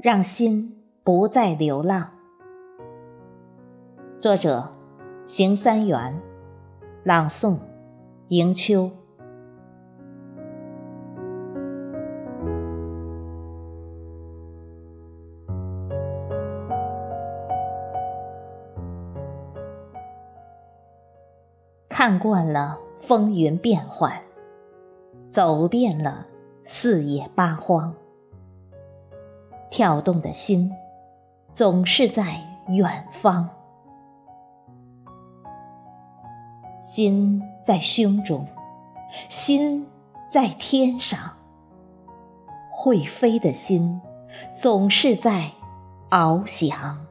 让心不再流浪。作者：邢三元，朗诵：迎秋。看惯了风云变幻，走遍了四野八荒，跳动的心总是在远方。心在胸中，心在天上，会飞的心总是在翱翔。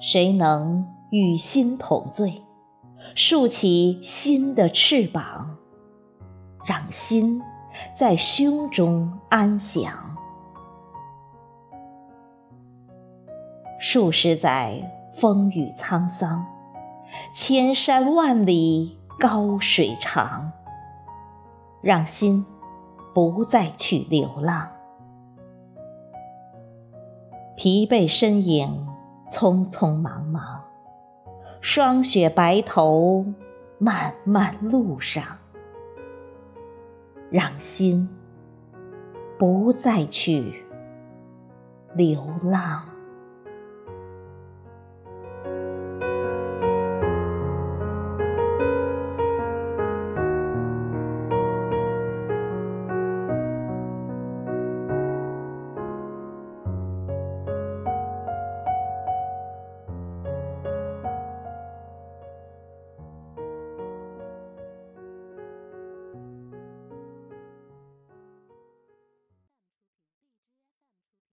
谁能？与心同醉，竖起心的翅膀，让心在胸中安详。数十载风雨沧桑，千山万里高水长，让心不再去流浪。疲惫身影，匆匆忙忙。霜雪白头，漫漫路上，让心不再去流浪。